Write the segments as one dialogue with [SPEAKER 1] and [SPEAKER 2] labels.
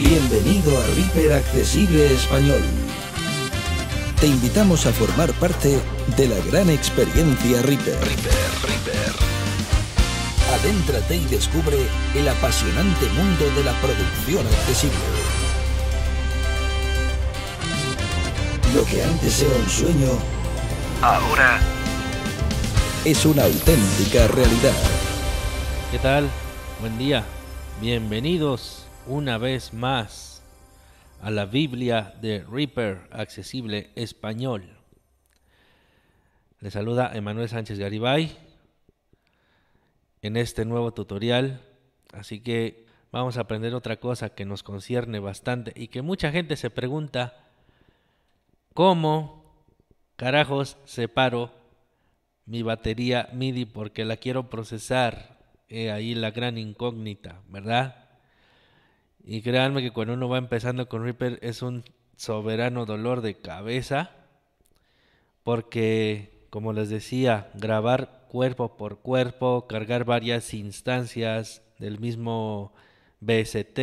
[SPEAKER 1] Bienvenido a Reaper Accesible Español. Te invitamos a formar parte de la gran experiencia Reaper. Reaper, Reaper. Adéntrate y descubre el apasionante mundo de la producción accesible. Lo que antes era un sueño, ahora es una auténtica realidad.
[SPEAKER 2] ¿Qué tal? Buen día. Bienvenidos una vez más a la Biblia de Reaper Accesible Español. Les saluda Emanuel Sánchez Garibay en este nuevo tutorial. Así que vamos a aprender otra cosa que nos concierne bastante y que mucha gente se pregunta, ¿cómo carajos separo mi batería MIDI porque la quiero procesar? ahí la gran incógnita, ¿verdad? Y créanme que cuando uno va empezando con Reaper es un soberano dolor de cabeza. Porque, como les decía, grabar cuerpo por cuerpo, cargar varias instancias del mismo BST.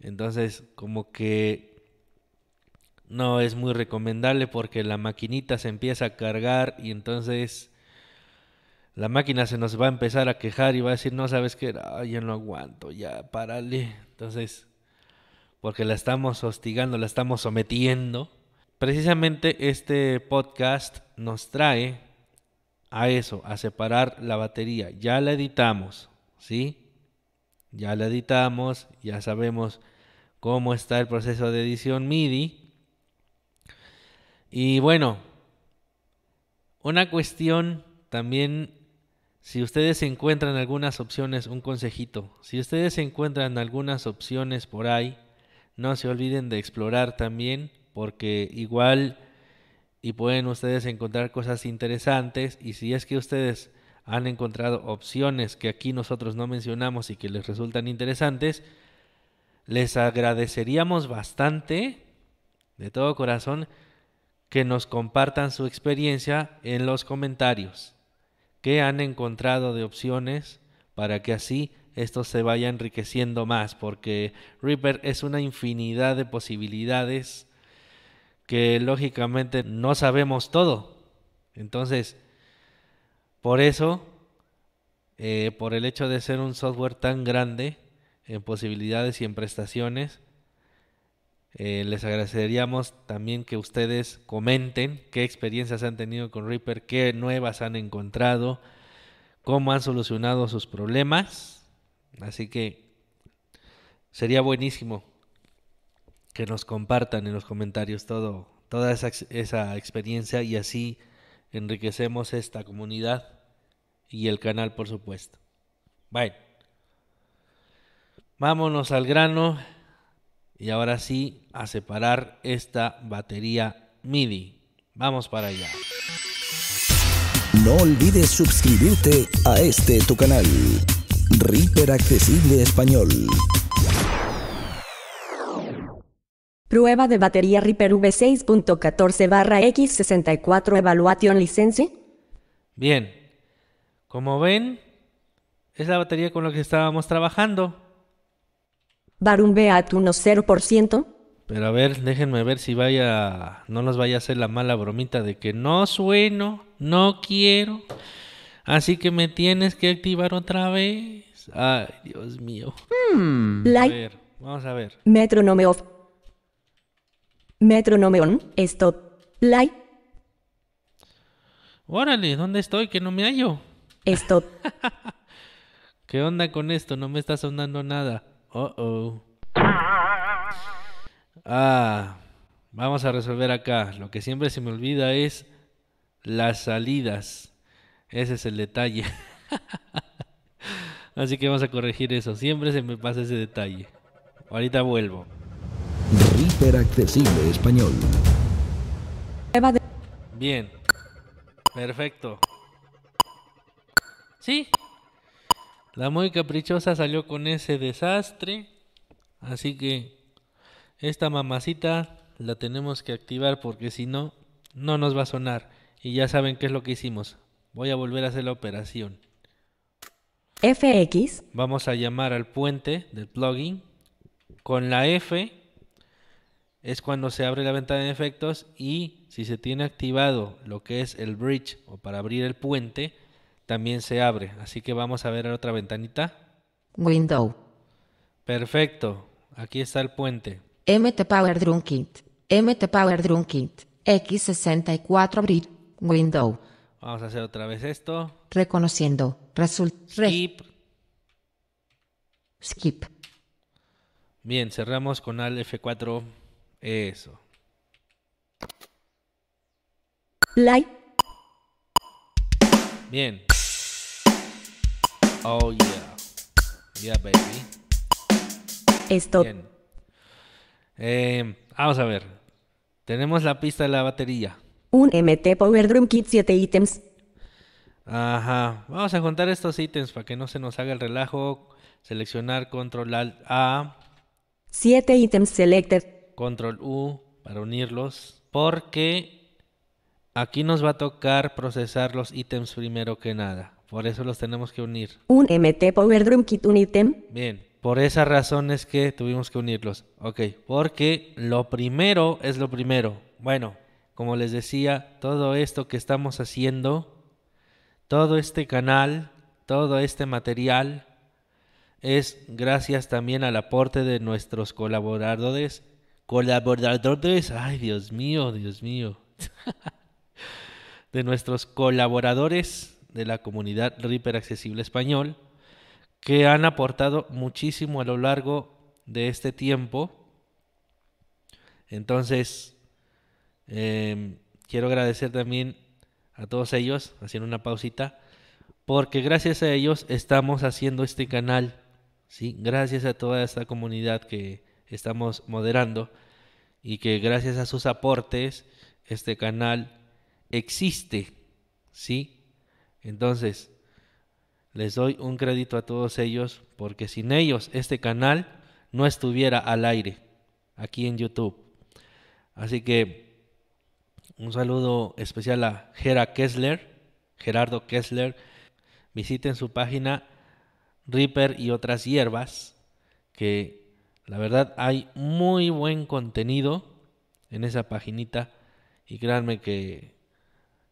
[SPEAKER 2] Entonces, como que no es muy recomendable porque la maquinita se empieza a cargar y entonces la máquina se nos va a empezar a quejar y va a decir, no sabes qué, ya no aguanto, ya párale. Entonces, porque la estamos hostigando, la estamos sometiendo. Precisamente este podcast nos trae a eso, a separar la batería. Ya la editamos, ¿sí? Ya la editamos, ya sabemos cómo está el proceso de edición MIDI. Y bueno, una cuestión también si ustedes encuentran algunas opciones, un consejito, si ustedes encuentran algunas opciones por ahí, no se olviden de explorar también, porque igual y pueden ustedes encontrar cosas interesantes y si es que ustedes han encontrado opciones que aquí nosotros no mencionamos y que les resultan interesantes, les agradeceríamos bastante, de todo corazón, que nos compartan su experiencia en los comentarios qué han encontrado de opciones para que así esto se vaya enriqueciendo más, porque Reaper es una infinidad de posibilidades que lógicamente no sabemos todo. Entonces, por eso, eh, por el hecho de ser un software tan grande en posibilidades y en prestaciones, eh, les agradeceríamos también que ustedes comenten qué experiencias han tenido con Reaper, qué nuevas han encontrado, cómo han solucionado sus problemas. Así que sería buenísimo que nos compartan en los comentarios todo, toda esa, esa experiencia y así enriquecemos esta comunidad y el canal, por supuesto. Bueno, vámonos al grano. Y ahora sí, a separar esta batería MIDI. Vamos para allá.
[SPEAKER 1] No olvides suscribirte a este tu canal. Reaper Accesible Español.
[SPEAKER 3] Prueba de batería Reaper V6.14 barra X64 Evaluation License.
[SPEAKER 2] Bien, como ven, es la batería con la que estábamos trabajando.
[SPEAKER 3] Barum Beat unos 0%.
[SPEAKER 2] Pero a ver, déjenme ver si vaya, no nos vaya a hacer la mala bromita de que no sueno, no quiero. Así que me tienes que activar otra vez. Ay, Dios mío.
[SPEAKER 3] Hmm.
[SPEAKER 2] A ver, vamos a ver.
[SPEAKER 3] Metronome off. Metronome on. Stop. Light.
[SPEAKER 2] Órale, ¿dónde estoy? Que no me hallo.
[SPEAKER 3] Stop.
[SPEAKER 2] ¿Qué onda con esto? No me está sonando nada. Oh, oh. Ah, vamos a resolver acá. Lo que siempre se me olvida es las salidas. Ese es el detalle. Así que vamos a corregir eso. Siempre se me pasa ese detalle. Ahorita vuelvo.
[SPEAKER 1] Reaper Accesible Español.
[SPEAKER 2] Bien. Perfecto. Sí, la muy caprichosa salió con ese desastre. Así que esta mamacita la tenemos que activar porque si no, no nos va a sonar. Y ya saben qué es lo que hicimos. Voy a volver a hacer la operación.
[SPEAKER 3] FX.
[SPEAKER 2] Vamos a llamar al puente del plugin Con la F es cuando se abre la ventana de efectos y si se tiene activado lo que es el bridge o para abrir el puente, también se abre. Así que vamos a ver otra ventanita.
[SPEAKER 3] Window.
[SPEAKER 2] Perfecto. Aquí está el puente.
[SPEAKER 3] MT Power Drum Kit. MT Power Drum Kit. X64 Bridge. Window.
[SPEAKER 2] Vamos a hacer otra vez esto.
[SPEAKER 3] Reconociendo. Result. re-
[SPEAKER 2] Skip.
[SPEAKER 3] skip.
[SPEAKER 2] Bien, cerramos con Alt F4. Eso.
[SPEAKER 3] Light.
[SPEAKER 2] Bien. Oh yeah. Yeah, baby.
[SPEAKER 3] Stop.
[SPEAKER 2] Bien. Eh, vamos a ver. Tenemos la pista de la batería.
[SPEAKER 3] Un MT Power Drum Kit 7 ítems.
[SPEAKER 2] Ajá. Vamos a contar estos ítems para que no se nos haga el relajo. Seleccionar Control Alt A,
[SPEAKER 3] 7 ítems selected.
[SPEAKER 2] Control U para unirlos. Porque aquí nos va a tocar procesar los ítems primero que nada. Por eso los tenemos que unir.
[SPEAKER 3] Un MT Power Drum Kit un ítem.
[SPEAKER 2] Bien, por esa razón es que tuvimos que unirlos. Ok, porque lo primero es lo primero. Bueno, como les decía, todo esto que estamos haciendo, todo este canal, todo este material, es gracias también al aporte de nuestros colaboradores. Colaboradores, ay Dios mío, Dios mío. de nuestros colaboradores de la comunidad Reaper Accesible Español que han aportado muchísimo a lo largo de este tiempo. Entonces, eh, quiero agradecer también a todos ellos, haciendo una pausita, porque gracias a ellos estamos haciendo este canal, ¿sí? Gracias a toda esta comunidad que estamos moderando y que gracias a sus aportes este canal existe, ¿sí? Entonces, les doy un crédito a todos ellos porque sin ellos este canal no estuviera al aire aquí en YouTube. Así que un saludo especial a Gera Kessler, Gerardo Kessler. Visiten su página Reaper y otras hierbas, que la verdad hay muy buen contenido en esa paginita y créanme que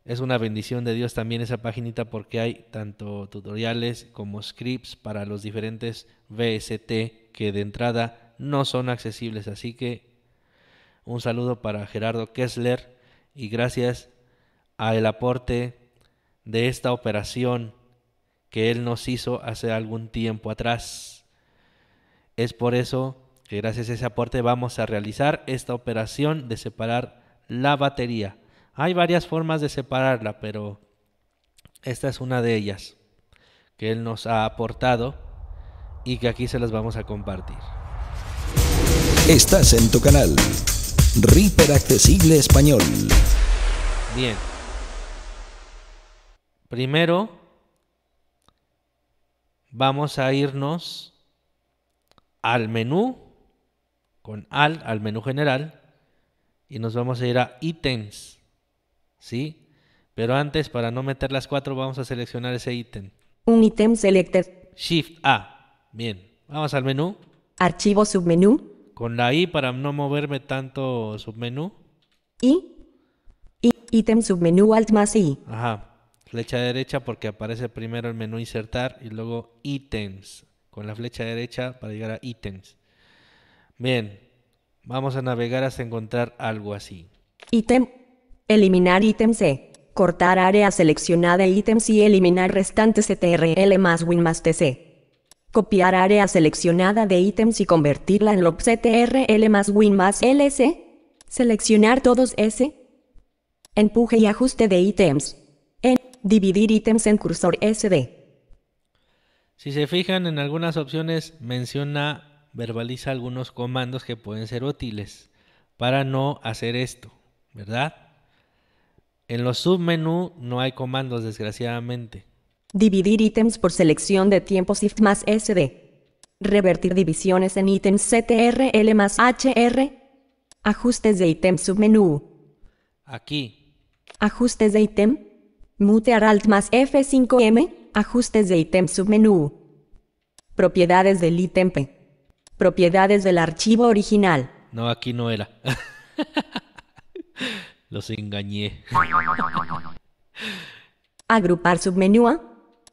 [SPEAKER 2] es una bendición de Dios también esa paginita porque hay tanto tutoriales como scripts para los diferentes VST que de entrada no son accesibles. Así que un saludo para Gerardo Kessler y gracias al aporte de esta operación que él nos hizo hace algún tiempo atrás. Es por eso que gracias a ese aporte vamos a realizar esta operación de separar la batería. Hay varias formas de separarla, pero esta es una de ellas que él nos ha aportado y que aquí se las vamos a compartir.
[SPEAKER 1] Estás en tu canal. Reaper Accesible Español.
[SPEAKER 2] Bien. Primero vamos a irnos al menú con al al menú general y nos vamos a ir a ítems. ¿Sí? Pero antes para no meter las cuatro vamos a seleccionar ese ítem.
[SPEAKER 3] Un ítem selected.
[SPEAKER 2] Shift A. Bien. Vamos al menú
[SPEAKER 3] Archivo submenú.
[SPEAKER 2] con la I para no moverme tanto submenú.
[SPEAKER 3] Y. Y. Ítem submenú Alt más I.
[SPEAKER 2] Ajá. Flecha derecha porque aparece primero el menú insertar y luego ítems. Con la flecha derecha para llegar a ítems. Bien. Vamos a navegar hasta encontrar algo así.
[SPEAKER 3] Ítem. Eliminar ítem C. Cortar área seleccionada ítems y eliminar restantes CTRL más Win más TC. Copiar área seleccionada de ítems y convertirla en loop CTRL más Win más LC. Seleccionar todos S. Empuje y ajuste de ítems. En. Dividir ítems en cursor SD.
[SPEAKER 2] Si se fijan en algunas opciones menciona, verbaliza algunos comandos que pueden ser útiles para no hacer esto, ¿verdad? En los submenú no hay comandos desgraciadamente.
[SPEAKER 3] Dividir ítems por selección de tiempo Shift más SD. Revertir divisiones en ítems CTRL más HR. Ajustes de ítem submenú.
[SPEAKER 2] Aquí,
[SPEAKER 3] Ajustes de ítem. Mutear Alt más F5M. Ajustes de ítem submenú. Propiedades del ítem P. Propiedades del archivo original.
[SPEAKER 2] No, aquí no era. Los engañé.
[SPEAKER 3] Agrupar submenú A.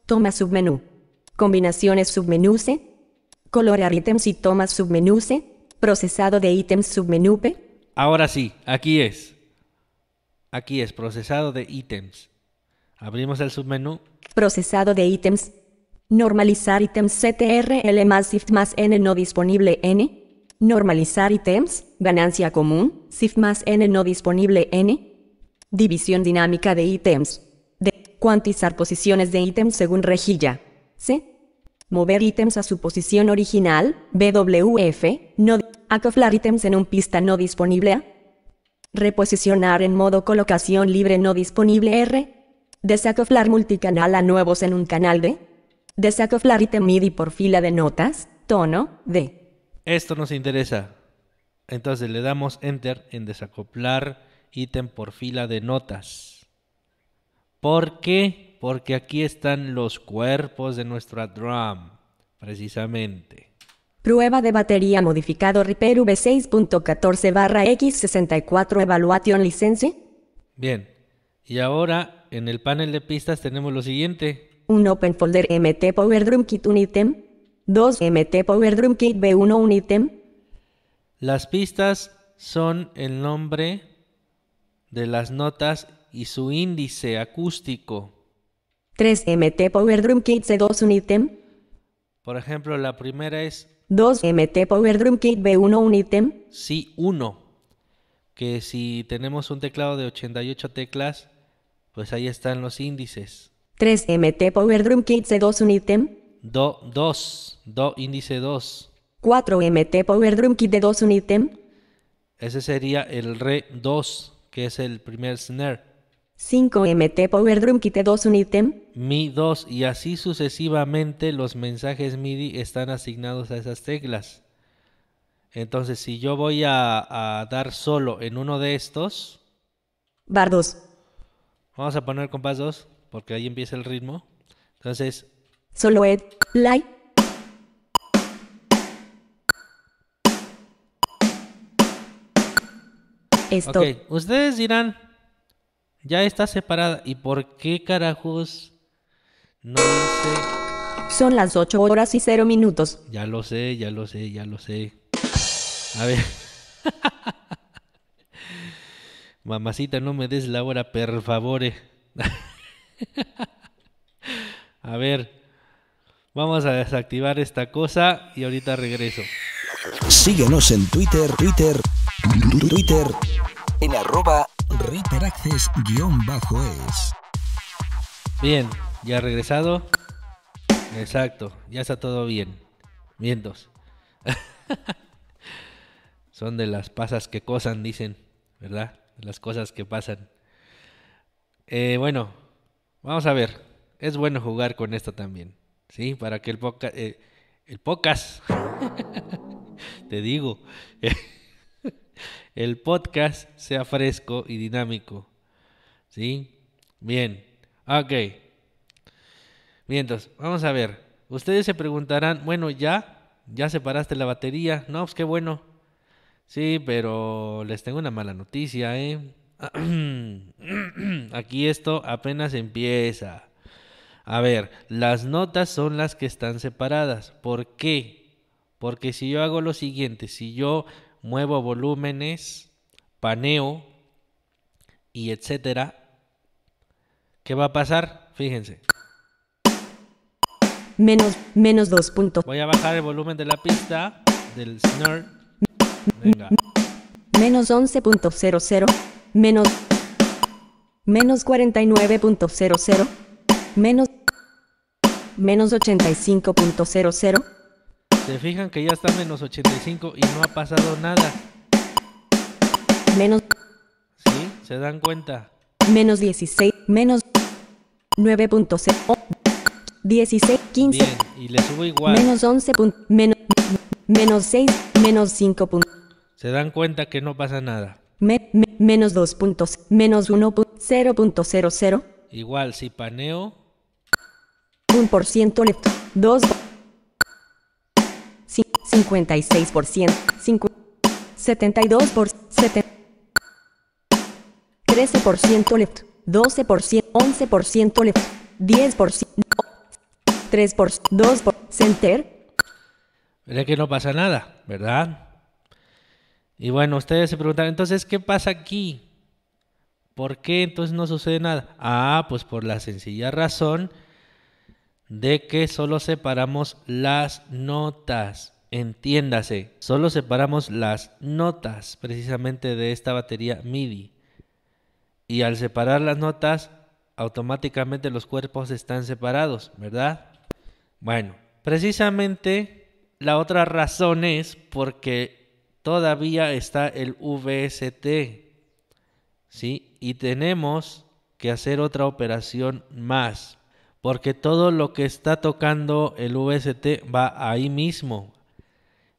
[SPEAKER 3] Toma submenú. Combinaciones submenú C. Colorear ítems y tomas submenú C. Procesado de ítems submenú P.
[SPEAKER 2] Ahora sí, aquí es. Aquí es, procesado de ítems. Abrimos el submenú.
[SPEAKER 3] Procesado de ítems. Normalizar ítems CTRL más Shift más N no disponible N. Normalizar ítems. Ganancia común. Shift más N no disponible N. División dinámica de ítems. D. Cuantizar posiciones de ítems según rejilla. C. Mover ítems a su posición original. BWF. No. Acoplar ítems en un pista no disponible A. Reposicionar en modo colocación libre no disponible R. Desacoplar multicanal a nuevos en un canal D. Desacoplar ítem MIDI por fila de notas. Tono D.
[SPEAKER 2] Esto nos interesa. Entonces le damos Enter en desacoplar ítem por fila de notas. ¿Por qué? Porque aquí están los cuerpos de nuestra drum, precisamente.
[SPEAKER 3] Prueba de batería modificado Repair V6.14 barra X64 Evaluation License.
[SPEAKER 2] Bien. Y ahora en el panel de pistas tenemos lo siguiente.
[SPEAKER 3] Un Open Folder MT Power Drum Kit un ítem. 2 MT Power Drum Kit B1 un ítem.
[SPEAKER 2] Las pistas son el nombre de las notas y su índice acústico.
[SPEAKER 3] 3 MT Power Drum Kit C2 un ítem.
[SPEAKER 2] Por ejemplo, la primera es
[SPEAKER 3] 2 MT Power Drum Kit B1 un ítem.
[SPEAKER 2] Si 1, que si tenemos un teclado de 88 teclas, pues ahí están los índices.
[SPEAKER 3] 3 MT Power Drum Kit C2 un ítem.
[SPEAKER 2] Do 2, do índice 2.
[SPEAKER 3] 4 MT Power Drum Kit D2 un ítem.
[SPEAKER 2] Ese sería el re 2, que es el primer snare.
[SPEAKER 3] 5 MT Power Drum Kit D2 un ítem.
[SPEAKER 2] Mi 2 y así sucesivamente los mensajes MIDI están asignados a esas teclas. Entonces, si yo voy a, a dar solo en uno de estos,
[SPEAKER 3] Bar 2.
[SPEAKER 2] vamos a poner compás 2, porque ahí empieza el ritmo. Entonces,
[SPEAKER 3] Solo Ed. Light. Esto.
[SPEAKER 2] ok, ustedes dirán, ya está separada. ¿Y por qué carajos no dice?
[SPEAKER 3] Son las 8 horas y 0 minutos.
[SPEAKER 2] Ya lo sé, ya lo sé, ya lo sé. A ver. Mamacita, no me des la hora, per favore. A ver. Vamos a desactivar esta cosa y ahorita regreso.
[SPEAKER 1] Síguenos en Twitter, Twitter, Twitter, en arroba ReaperAccess-es.
[SPEAKER 2] Bien, ya regresado. Exacto, ya está todo bien. Vientos. Son de las pasas que cosan, dicen, ¿verdad? De las cosas que pasan. Eh, bueno, vamos a ver. Es bueno jugar con esto también, ¿sí? Para que el podcast... el podcast... Te digo. el podcast sea fresco y dinámico. ¿Sí? Bien. Ok. Entonces, vamos a ver. Ustedes se preguntarán, bueno, ya, ya separaste la batería. No, pues qué bueno. Sí, pero les tengo una mala noticia, ¿eh? Aquí esto apenas empieza. A ver, las notas son las que están separadas. ¿Por qué? Porque si yo hago lo siguiente, si yo muevo volúmenes, paneo y etcétera, ¿qué va a pasar? Fíjense.
[SPEAKER 3] Menos, menos 2 puntos.
[SPEAKER 2] Voy a bajar el volumen de la pista del snare. Venga.
[SPEAKER 3] Menos 11.00. Menos. Menos 49.00. Menos. Menos 85.00.
[SPEAKER 2] Se fijan que ya está menos 85 y no ha pasado nada.
[SPEAKER 3] Menos.
[SPEAKER 2] ¿Sí? ¿Se dan cuenta?
[SPEAKER 3] Menos 16. Menos. 9.0. oh, 16. 15.
[SPEAKER 2] Bien, y le subo igual.
[SPEAKER 3] Menos 11. pun- Menos. Menos 6. Menos 5. pun-
[SPEAKER 2] Se dan cuenta que no pasa nada.
[SPEAKER 3] me- me- menos 2 puntos. Menos 1.0.00.
[SPEAKER 2] Igual, si paneo,
[SPEAKER 3] 1% left. 2. 56%, 5, 72 por 7, 13% left, 12%, 11% left, 10%, 3 por 2 por center.
[SPEAKER 2] Verá que no pasa nada, ¿verdad? Y bueno, ustedes se preguntan, entonces, ¿qué pasa aquí? ¿Por qué entonces no sucede nada? Ah, pues por la sencilla razón de que solo separamos las notas. Entiéndase, solo separamos las notas precisamente de esta batería MIDI. Y al separar las notas, automáticamente los cuerpos están separados, ¿verdad? Bueno, precisamente la otra razón es porque todavía está el VST, ¿sí? Y tenemos que hacer otra operación más, porque todo lo que está tocando el VST va ahí mismo.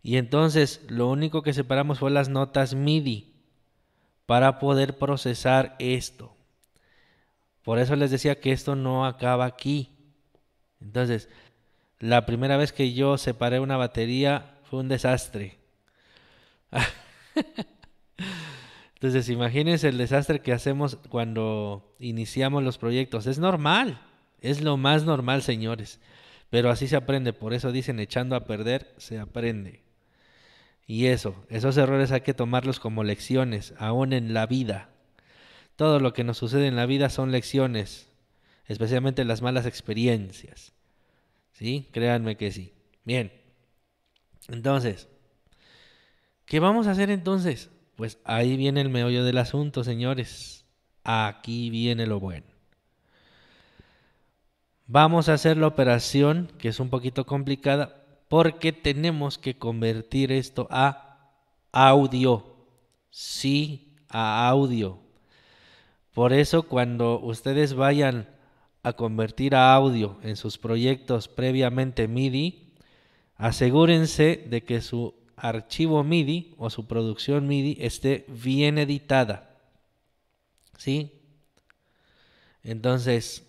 [SPEAKER 2] Y entonces lo único que separamos fue las notas MIDI para poder procesar esto. Por eso les decía que esto no acaba aquí. Entonces, la primera vez que yo separé una batería fue un desastre. Entonces, imagínense el desastre que hacemos cuando iniciamos los proyectos. Es normal, es lo más normal, señores. Pero así se aprende, por eso dicen echando a perder, se aprende. Y eso, esos errores hay que tomarlos como lecciones, aún en la vida. Todo lo que nos sucede en la vida son lecciones, especialmente las malas experiencias. ¿Sí? Créanme que sí. Bien. Entonces, ¿qué vamos a hacer entonces? Pues ahí viene el meollo del asunto, señores. Aquí viene lo bueno. Vamos a hacer la operación, que es un poquito complicada, porque tenemos que convertir esto a audio. Sí, a audio. Por eso cuando ustedes vayan a convertir a audio en sus proyectos previamente MIDI, asegúrense de que su archivo MIDI o su producción MIDI esté bien editada. ¿Sí? Entonces,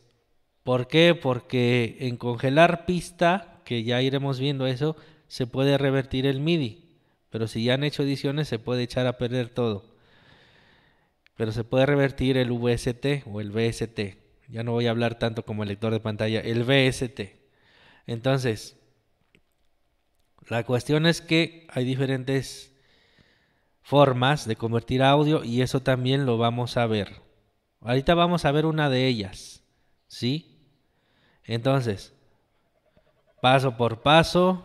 [SPEAKER 2] ¿por qué? Porque en congelar pista que ya iremos viendo eso, se puede revertir el MIDI. Pero si ya han hecho ediciones, se puede echar a perder todo. Pero se puede revertir el VST o el VST. Ya no voy a hablar tanto como el lector de pantalla, el VST. Entonces, la cuestión es que hay diferentes formas de convertir audio y eso también lo vamos a ver. Ahorita vamos a ver una de ellas, ¿sí? Entonces, Paso por paso,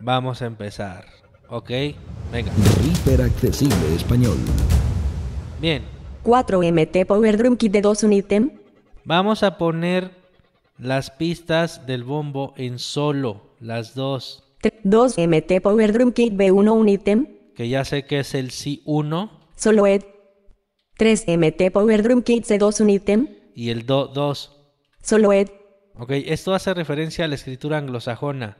[SPEAKER 2] vamos a empezar. ¿Ok? Venga.
[SPEAKER 1] Hiperaccesible español.
[SPEAKER 2] Bien.
[SPEAKER 3] 4MT Power Drum Kit de 2 unitem.
[SPEAKER 2] Vamos a poner las pistas del bombo en solo, las dos.
[SPEAKER 3] 2MT Power Drum Kit B1 unitem.
[SPEAKER 2] Que ya sé que es el C1.
[SPEAKER 3] Solo Ed. 3MT Power Drum Kit C2 unitem.
[SPEAKER 2] Y el Do 2.
[SPEAKER 3] Solo Ed.
[SPEAKER 2] Ok, esto hace referencia a la escritura anglosajona.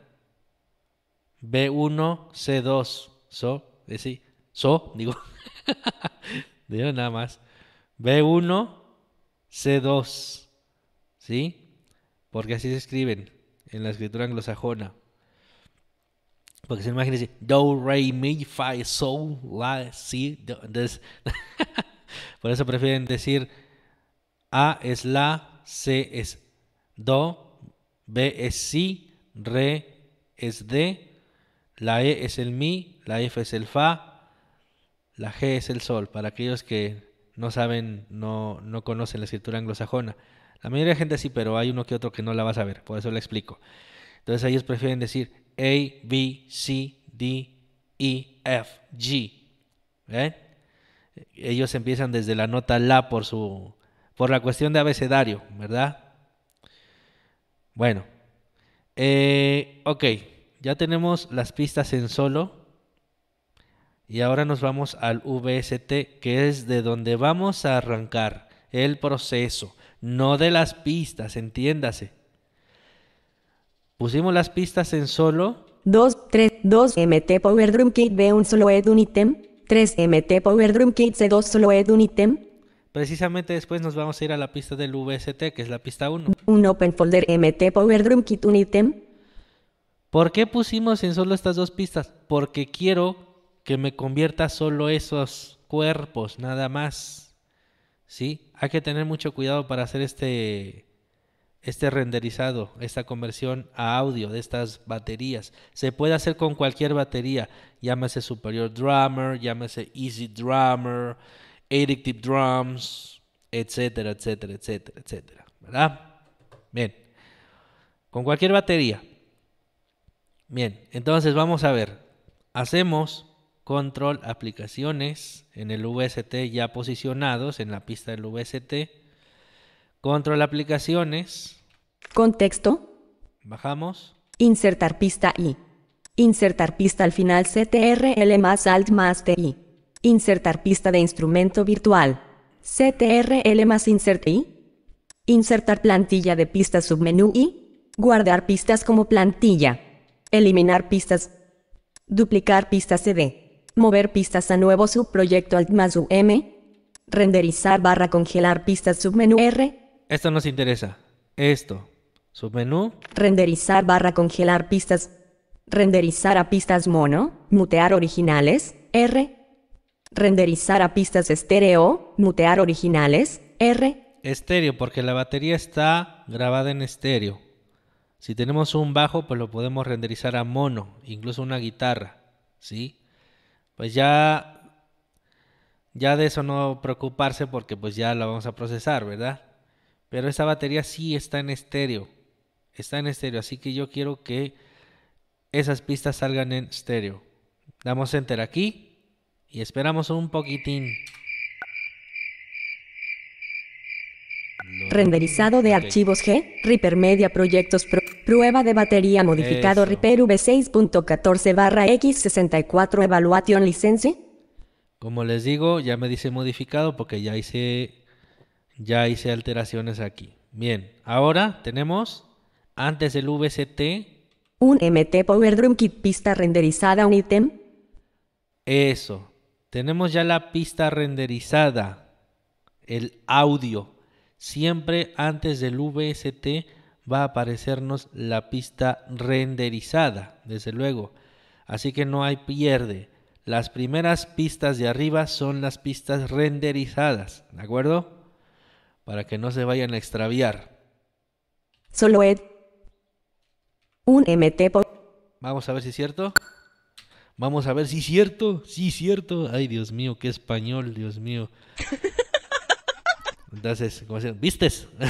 [SPEAKER 2] B1, C2. So, eh, sí. So, digo. digo nada más. B1, C2. ¿Sí? Porque así se escriben en la escritura anglosajona. Porque se imagina do, re, mi, fa, so, la, si. Entonces, por eso prefieren decir A es la, C es Do, B es Si, Re es De, la E es el Mi, la F es el Fa, la G es el Sol, para aquellos que no saben, no, no conocen la escritura anglosajona. La mayoría de gente sí, pero hay uno que otro que no la va a saber, por eso le explico. Entonces ellos prefieren decir A, B, C, D, E, F, G. Ellos empiezan desde la nota La por su por la cuestión de abecedario, ¿verdad? Bueno, eh, ok, ya tenemos las pistas en solo. Y ahora nos vamos al VST, que es de donde vamos a arrancar el proceso, no de las pistas, entiéndase. Pusimos las pistas en solo.
[SPEAKER 3] 2, 3, 2 MT Power Drum Kit B un solo ed un ítem. 3 MT Power Drum Kit C2 solo ed un ítem.
[SPEAKER 2] Precisamente después nos vamos a ir a la pista del VST, que es la pista 1.
[SPEAKER 3] Un Open Folder MT Power Drum Kit un ítem.
[SPEAKER 2] ¿Por qué pusimos en solo estas dos pistas? Porque quiero que me convierta solo esos cuerpos, nada más. ¿Sí? Hay que tener mucho cuidado para hacer este este renderizado, esta conversión a audio de estas baterías. Se puede hacer con cualquier batería, llámese Superior Drummer, llámese Easy Drummer, Addictive Drums, etcétera, etcétera, etcétera, etcétera. ¿Verdad? Bien. Con cualquier batería. Bien, entonces vamos a ver. Hacemos control aplicaciones en el VST ya posicionados en la pista del VST. Control aplicaciones.
[SPEAKER 3] Contexto.
[SPEAKER 2] Bajamos.
[SPEAKER 3] Insertar pista I. Insertar pista al final CTRL más Alt más TI. Insertar pista de instrumento virtual. CTRL más Insert I. Insertar plantilla de pistas submenú I. Guardar pistas como plantilla. Eliminar pistas. Duplicar pistas CD. Mover pistas a nuevo subproyecto Alt más UM. Renderizar barra congelar pistas submenú R.
[SPEAKER 2] Esto nos interesa. Esto. Submenú.
[SPEAKER 3] Renderizar barra congelar pistas. Renderizar a pistas mono. Mutear originales. R. Renderizar a pistas estéreo. Mutear originales. R.
[SPEAKER 2] Estéreo, porque la batería está grabada en estéreo. Si tenemos un bajo, pues lo podemos renderizar a mono, incluso una guitarra, ¿sí? Pues ya, ya de eso no preocuparse porque pues ya la vamos a procesar, ¿verdad? Pero esta batería sí está en estéreo, está en estéreo, así que yo quiero que esas pistas salgan en estéreo. Damos enter aquí y esperamos un poquitín.
[SPEAKER 3] Renderizado de archivos G, Reaper Media Proyectos Pro, Prueba de batería modificado
[SPEAKER 2] Eso.
[SPEAKER 3] Reaper V6.14 barra X64 Evaluation License.
[SPEAKER 2] Como les digo, ya me dice modificado porque ya hice ya hice alteraciones aquí. Bien, ahora tenemos antes del VST
[SPEAKER 3] Un MT Power Drum Kit pista renderizada un ítem.
[SPEAKER 2] eso. Tenemos ya la pista renderizada, el audio. Siempre antes del VST va a aparecernos la pista renderizada, desde luego. Así que no hay pierde. Las primeras pistas de arriba son las pistas renderizadas, ¿de acuerdo? Para que no se vayan a extraviar.
[SPEAKER 3] Solo ed. Un MT.
[SPEAKER 2] Vamos a ver si es cierto. Vamos a ver si es cierto. Sí, cierto. Ay, Dios mío, qué español, Dios mío. Entonces, ¿cómo se ¿Vistes?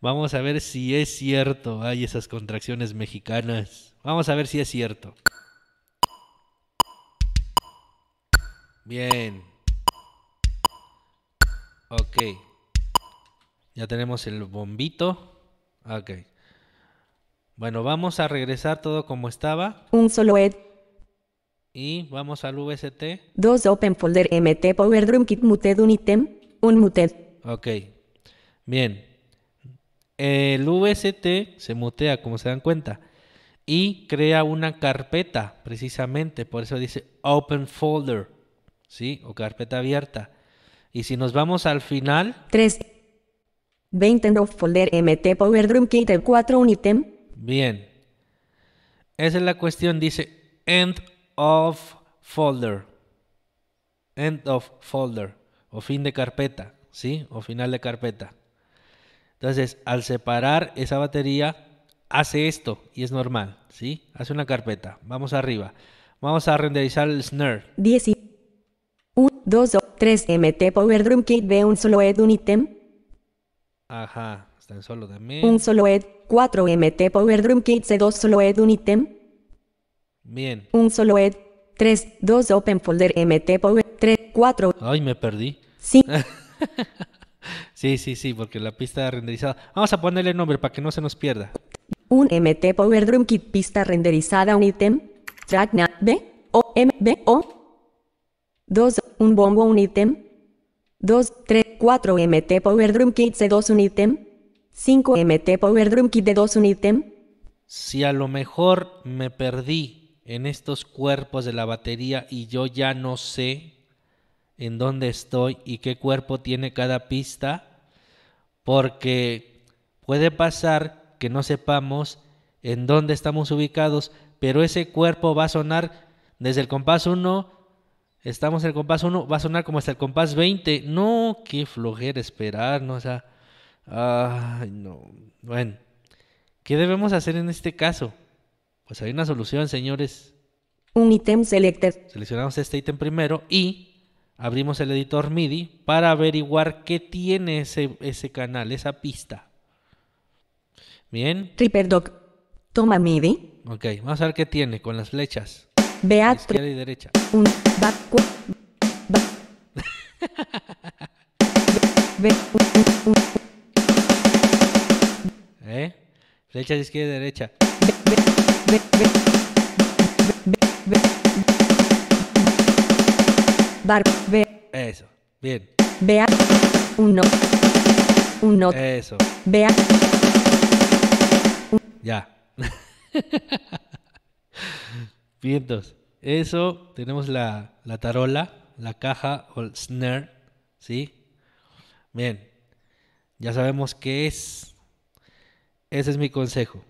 [SPEAKER 2] Vamos a ver si es cierto. Ay, esas contracciones mexicanas. Vamos a ver si es cierto. Bien. Ok. Ya tenemos el bombito. Ok. Bueno, vamos a regresar todo como estaba
[SPEAKER 3] Un solo ed.
[SPEAKER 2] y vamos al VST.
[SPEAKER 3] Dos Open Folder MT Power Drum Kit Muted un ítem. Un muted.
[SPEAKER 2] Ok. Bien. El VST se mutea, como se dan cuenta, y crea una carpeta, precisamente. Por eso dice Open Folder, ¿sí? O carpeta abierta. Y si nos vamos al final,
[SPEAKER 3] 3. 20 no folder MT Power Drum Kit 4 un ítem.
[SPEAKER 2] Bien. Esa es la cuestión, dice End of Folder. End of Folder. O fin de carpeta, ¿sí? O final de carpeta. Entonces, al separar esa batería, hace esto y es normal, ¿sí? Hace una carpeta. Vamos arriba. Vamos a renderizar el snare.
[SPEAKER 3] 10 y 1, 2, 3 MT Power Drum Kit B un solo ed un ítem.
[SPEAKER 2] Ajá, está en solo también.
[SPEAKER 3] Un solo ed 4 MT Power Drum Kit C2 solo ed un ítem.
[SPEAKER 2] Bien.
[SPEAKER 3] Un solo ed 3, 2 Open Folder MT Power 3, 4,
[SPEAKER 2] Ay, me perdí.
[SPEAKER 3] 5,
[SPEAKER 2] Sí, sí, sí, porque la pista renderizada. Vamos a ponerle nombre para que no se nos pierda.
[SPEAKER 3] un MT Power Drum Kit pista renderizada un ítem. Track na B O M B O 2 un bombo un ítem. 2, 3, 4 MT Power Drum Kit C2 un ítem. 5 MT Power Drum Kit D2 un ítem.
[SPEAKER 2] Si a lo mejor me perdí en estos cuerpos de la batería y yo ya no sé en dónde estoy y qué cuerpo tiene cada pista, porque puede pasar que no sepamos en dónde estamos ubicados, pero ese cuerpo va a sonar desde el compás 1, estamos en el compás 1, va a sonar como hasta el compás 20. No, qué flojera esperar, ¿no? O sea, ay, no. Bueno, ¿qué debemos hacer en este caso? Pues hay una solución, señores.
[SPEAKER 3] Un ítem selected.
[SPEAKER 2] Seleccionamos este ítem primero y abrimos el editor MIDI para averiguar qué tiene ese, ese canal, esa pista. Bien.
[SPEAKER 3] Doc. Toma MIDI.
[SPEAKER 2] Ok, vamos a ver qué tiene con las flechas.
[SPEAKER 3] Beat.
[SPEAKER 2] Izquierda y derecha.
[SPEAKER 3] Un back, back.
[SPEAKER 2] ¿Eh? Flechas izquierda y derecha.
[SPEAKER 3] Bar, B.
[SPEAKER 2] Eso, bien.
[SPEAKER 3] Vea. Uno. Uno.
[SPEAKER 2] Eso.
[SPEAKER 3] Vea.
[SPEAKER 2] Ya. Vientos. Eso, tenemos la, la tarola, la caja o el snare, ¿sí? Bien. Ya sabemos qué es. Ese es mi consejo.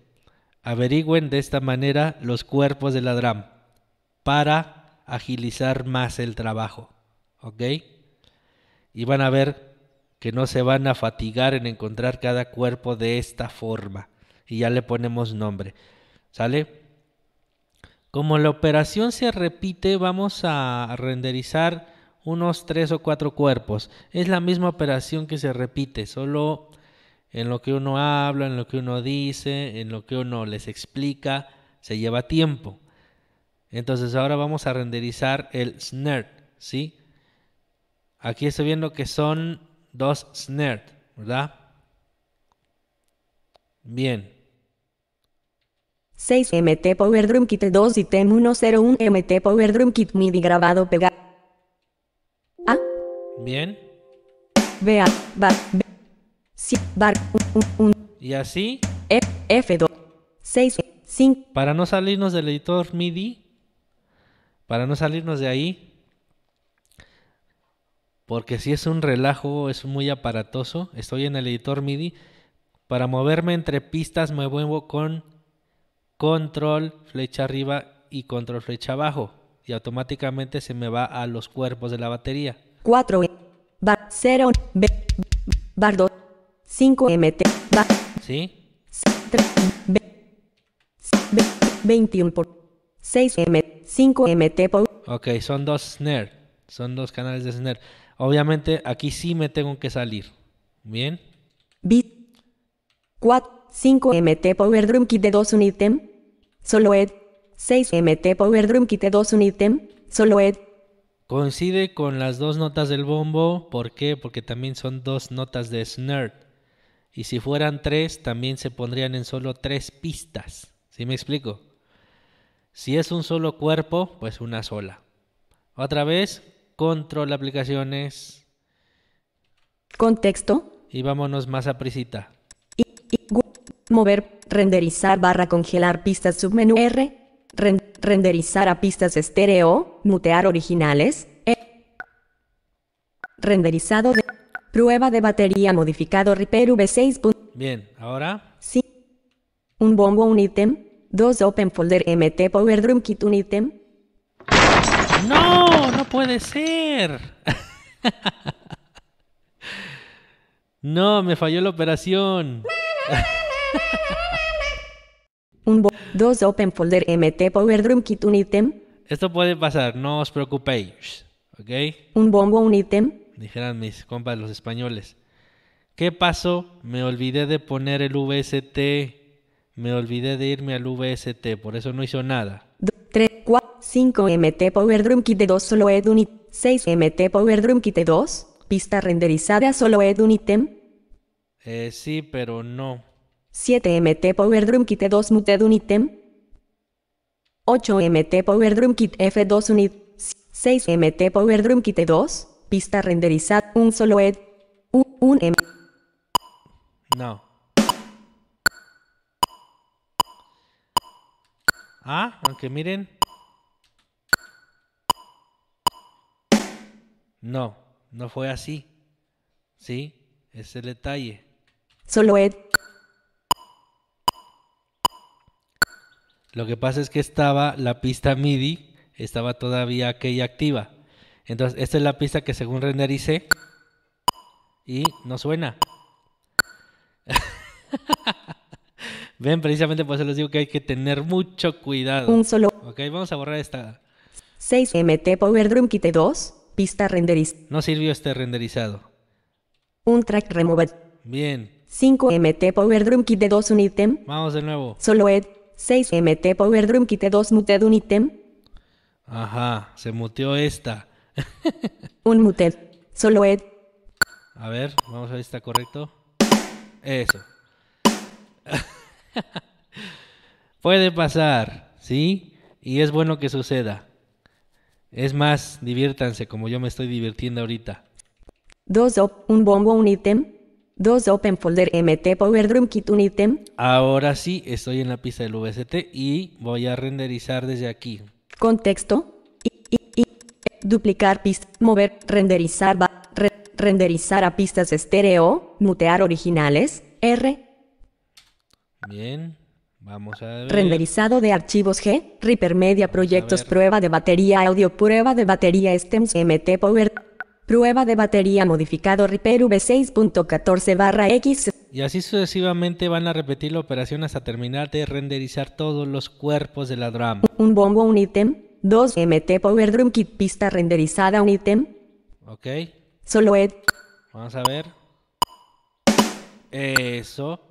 [SPEAKER 2] Averigüen de esta manera los cuerpos de la drum para agilizar más el trabajo. ¿Ok? Y van a ver que no se van a fatigar en encontrar cada cuerpo de esta forma. Y ya le ponemos nombre. ¿Sale? Como la operación se repite, vamos a renderizar unos tres o cuatro cuerpos. Es la misma operación que se repite, solo en lo que uno habla, en lo que uno dice, en lo que uno les explica, se lleva tiempo. Entonces ahora vamos a renderizar el snare, ¿sí? Aquí estoy viendo que son dos snare, ¿verdad? Bien.
[SPEAKER 3] 6 MT Power Drum Kit 2 Item 101 MT Power Drum Kit MIDI grabado pegado. A.
[SPEAKER 2] Bien.
[SPEAKER 3] B A bar B. C bar 1
[SPEAKER 2] Y así.
[SPEAKER 3] F F2 6 5
[SPEAKER 2] Para no salirnos del editor MIDI, para no salirnos de ahí, porque si es un relajo, es muy aparatoso, estoy en el editor MIDI, para moverme entre pistas me muevo con control flecha arriba y control flecha abajo y automáticamente se me va a los cuerpos de la batería.
[SPEAKER 3] 4 bar 0 B bar 2 5 MT bar
[SPEAKER 2] ¿Sí?
[SPEAKER 3] 3 B, B 21 por 6M, 5MT por...
[SPEAKER 2] Ok, son dos snare. Son dos canales de snare. Obviamente aquí sí me tengo que salir. ¿Bien?
[SPEAKER 3] Bit 4, 5MT Power Drum Kit de 2 un ítem. Solo ed. 6MT Power Drum Kit de 2 un ítem. Solo ed.
[SPEAKER 2] Coincide con las dos notas del bombo. ¿Por qué? Porque también son dos notas de snare. Y si fueran tres, también se pondrían en solo tres pistas. ¿Sí me explico? Si es un solo cuerpo, pues una sola. Otra vez, control aplicaciones.
[SPEAKER 3] Contexto.
[SPEAKER 2] Y vámonos más a prisita.
[SPEAKER 3] Y, mover, renderizar barra congelar pistas submenú R. renderizar a pistas estéreo, mutear originales. E. Renderizado de prueba de batería modificado Repair V6.
[SPEAKER 2] Bien, ahora.
[SPEAKER 3] Sí. Un bombo, un ítem. 2 Open Folder MT Power Drum Kit un ítem.
[SPEAKER 2] No, no puede ser. no, me falló la operación.
[SPEAKER 3] un 2 Open Folder MT Power Drum Kit un ítem.
[SPEAKER 2] Esto puede pasar, no os preocupéis. ¿Ok?
[SPEAKER 3] Un bombo, un ítem.
[SPEAKER 2] Dijeran mis compas los españoles. ¿Qué pasó? Me olvidé de poner el VST me olvidé de irme al VST, por eso no hizo nada.
[SPEAKER 3] 3, 4, 5 MT Power Drum Kit 2 solo ed un 6 MT Power Drum Kit 2, pista renderizada solo ed un ítem.
[SPEAKER 2] Eh, sí, pero no.
[SPEAKER 3] 7 MT Power Drum Kit 2 muted un ítem. 8 MT Power Drum Kit F2 unit. 6 MT Power Drum Kit 2, pista renderizada, un solo ed. Un, un M.
[SPEAKER 2] No. Ah, aunque miren. No, no fue así. ¿Sí? Es el detalle.
[SPEAKER 3] Solo Ed.
[SPEAKER 2] Lo que pasa es que estaba la pista MIDI, estaba todavía aquella activa. Entonces, esta es la pista que según rendericé y no suena. Ven, precisamente por eso les digo que hay que tener mucho cuidado.
[SPEAKER 3] Un solo.
[SPEAKER 2] Ok, vamos a borrar esta.
[SPEAKER 3] 6 MT Power Drum Kit 2. Pista renderizada.
[SPEAKER 2] No sirvió este renderizado.
[SPEAKER 3] Un track removed.
[SPEAKER 2] Bien,
[SPEAKER 3] 5 MT Power Drum Kit 2 un ítem.
[SPEAKER 2] vamos de nuevo.
[SPEAKER 3] Solo ed. 6 MT Power Drum Kit 2 muted un ítem.
[SPEAKER 2] Ajá, se muteó esta.
[SPEAKER 3] Un muted. Solo ed.
[SPEAKER 2] A ver, vamos a ver si está correcto. Eso. Puede pasar, ¿sí? Y es bueno que suceda. Es más, diviértanse como yo me estoy divirtiendo ahorita.
[SPEAKER 3] 2 op. Un bombo un ítem. 2 open folder MT Power Drum Kit un ítem.
[SPEAKER 2] Ahora sí, estoy en la pista del VST y voy a renderizar desde aquí.
[SPEAKER 3] Contexto. Duplicar pista. Mover. Renderizar. re- renderizar a pistas estéreo. Mutear originales. R.
[SPEAKER 2] Bien, vamos a ver.
[SPEAKER 3] Renderizado de archivos G. Reaper Media Proyectos. Prueba de batería audio. Prueba de batería Stems MT Power. Prueba de batería modificado Reaper V6.14 barra X.
[SPEAKER 2] Y así sucesivamente van a repetir la operación hasta terminar de renderizar todos los cuerpos de la drum.
[SPEAKER 3] Un bombo un ítem. 2 MT Power Drum Kit pista renderizada un ítem.
[SPEAKER 2] ¿Ok?
[SPEAKER 3] Solo ed.
[SPEAKER 2] Vamos a ver. Eso.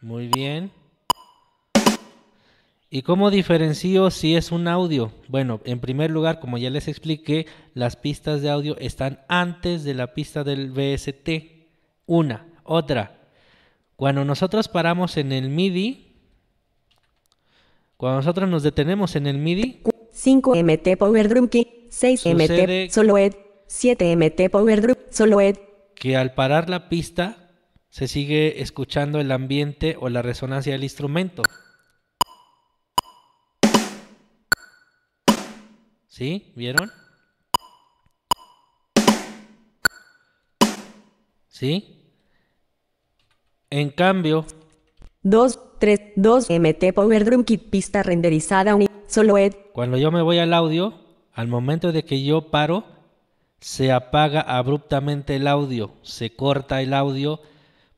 [SPEAKER 2] Muy bien. ¿Y cómo diferencio si es un audio? Bueno, en primer lugar, como ya les expliqué, las pistas de audio están antes de la pista del VST. Una. Otra. Cuando nosotros paramos en el MIDI, cuando nosotros nos detenemos en el MIDI,
[SPEAKER 3] 5 MT Power Drum Kit. 6
[SPEAKER 2] Sucede-
[SPEAKER 3] MT Solo ed. 7 MT Power Drum. Solo ed.
[SPEAKER 2] que al parar la pista se sigue escuchando el ambiente o la resonancia del instrumento. ¿Sí? ¿Vieron? ¿Sí? En cambio,
[SPEAKER 3] 2, 3, 2 MT Power Drum Kit pista renderizada un Solo ed.
[SPEAKER 2] cuando yo me voy al audio, al momento de que yo paro, se apaga abruptamente el audio, se corta el audio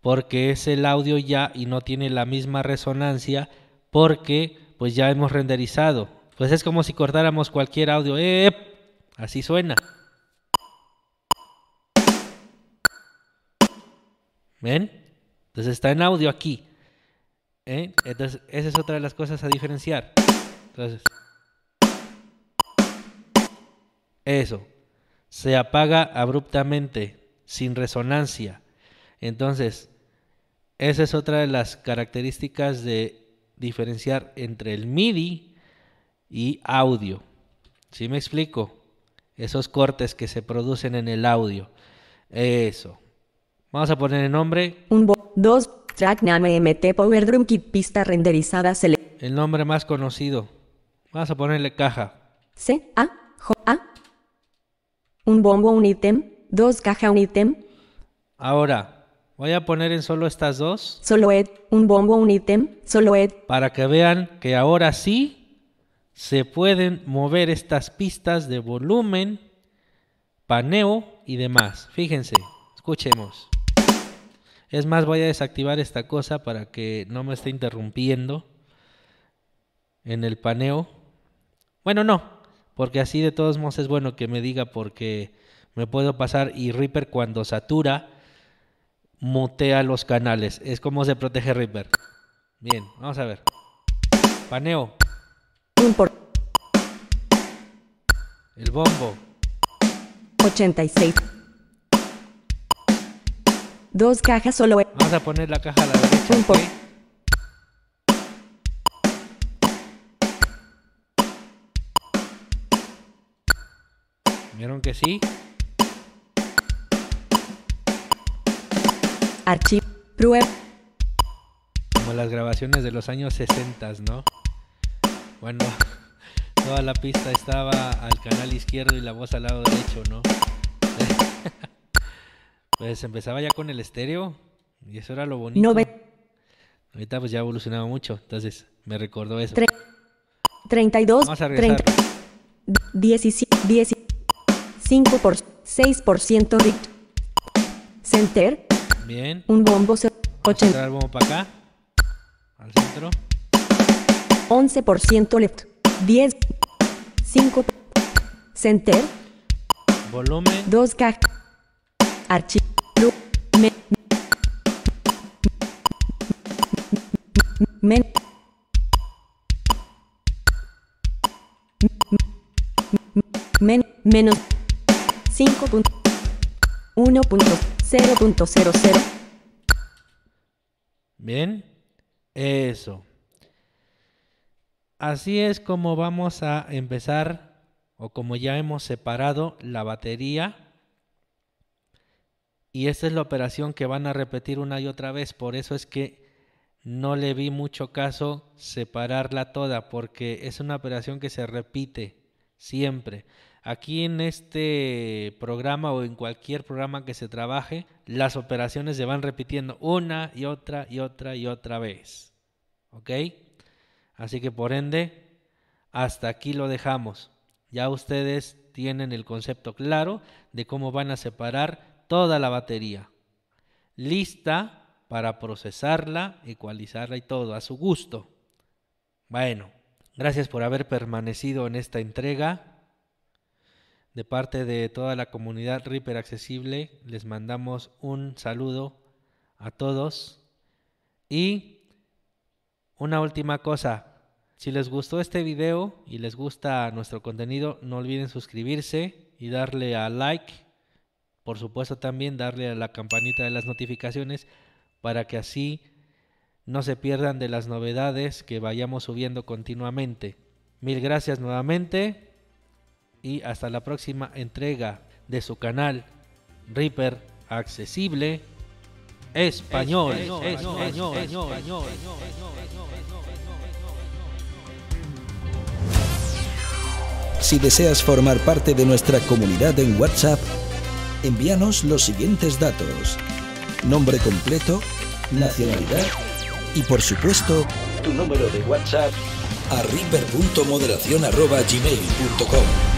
[SPEAKER 2] porque es el audio ya y no tiene la misma resonancia porque pues ya hemos renderizado. Pues es como si cortáramos cualquier audio. ¡Ep! Así suena. ¿Ven? Entonces está en audio aquí. ¿Eh? Entonces esa es otra de las cosas a diferenciar. Entonces, eso. Se apaga abruptamente, sin resonancia. Entonces, esa es otra de las características de diferenciar entre el MIDI y audio. ¿Sí me explico? Esos cortes que se producen en el audio. Eso. Vamos a poner el nombre,
[SPEAKER 3] Un 2 Track Name MT Power Drum Kit pista renderizada
[SPEAKER 2] el nombre más conocido. Vamos a ponerle caja.
[SPEAKER 3] C A J A. Un bombo un ítem. 2 caja un ítem.
[SPEAKER 2] Ahora, voy a poner en solo estas dos
[SPEAKER 3] Solo ed. Un bombo un ítem. Solo ed.
[SPEAKER 2] para que vean que ahora sí se pueden mover estas pistas de volumen, paneo y demás. Fíjense, escuchemos. Es más, voy a desactivar esta cosa para que no me esté interrumpiendo en el paneo. Bueno, no, porque así de todos modos es bueno que me diga porque me puedo pasar y Reaper cuando satura mutea los canales. Es como se protege Reaper. Bien, vamos a ver. Paneo, el bombo,
[SPEAKER 3] 86. 2 cajas solo.
[SPEAKER 2] Vamos a poner la caja a la derecha.
[SPEAKER 3] Un por-
[SPEAKER 2] ¿ok? ¿Vieron que sí?
[SPEAKER 3] Archivo. Prueba.
[SPEAKER 2] Como las grabaciones de los años 60, ¿no? Bueno, toda la pista estaba al canal izquierdo y la voz al lado derecho, ¿no? Pues empezaba ya con el estéreo y eso era lo bonito.
[SPEAKER 3] Nove-
[SPEAKER 2] Ahorita pues ya ha evolucionado mucho, entonces me recordó eso.
[SPEAKER 3] Tre- 32,
[SPEAKER 2] Vamos a regresar.
[SPEAKER 3] 30, 17, 10, 5 por 6% RIT. Center,
[SPEAKER 2] Bien.
[SPEAKER 3] un bombo se-
[SPEAKER 2] Vamos a
[SPEAKER 3] 80,
[SPEAKER 2] traer el bombo para acá. Al centro.
[SPEAKER 3] 11% left. 10, 5, center,
[SPEAKER 2] Volumen.
[SPEAKER 3] 2 caja. Archivo. Me, men, men, menos 5.1.0.00
[SPEAKER 2] Bien. Eso. Así es como vamos a empezar o como ya hemos separado la batería. Y esta es la operación que van a repetir una y otra vez. Por eso es que no le vi mucho caso separarla toda porque es una operación que se repite siempre. Aquí en este programa o en cualquier programa que se trabaje, las operaciones se van repitiendo una y otra y otra y otra vez. ¿Ok? Así que por ende, hasta aquí lo dejamos. Ya ustedes tienen el concepto claro de cómo van a separar toda la batería. Lista para procesarla, ecualizarla y todo a su gusto. Bueno, gracias por haber permanecido en esta entrega. De parte de toda la comunidad Reaper Accesible, les mandamos un saludo a todos. Y una última cosa, si les gustó este video y les gusta nuestro contenido, no olviden suscribirse y darle a like. Por supuesto también darle a la campanita de las notificaciones para que así no se pierdan de las novedades que vayamos subiendo continuamente. Mil gracias nuevamente y hasta la próxima entrega de su canal Reaper Accesible Español.
[SPEAKER 1] Si deseas formar parte de nuestra comunidad en WhatsApp, envíanos los siguientes datos. Nombre completo, nacionalidad y por supuesto tu número de WhatsApp a river.moderación@gmail.com.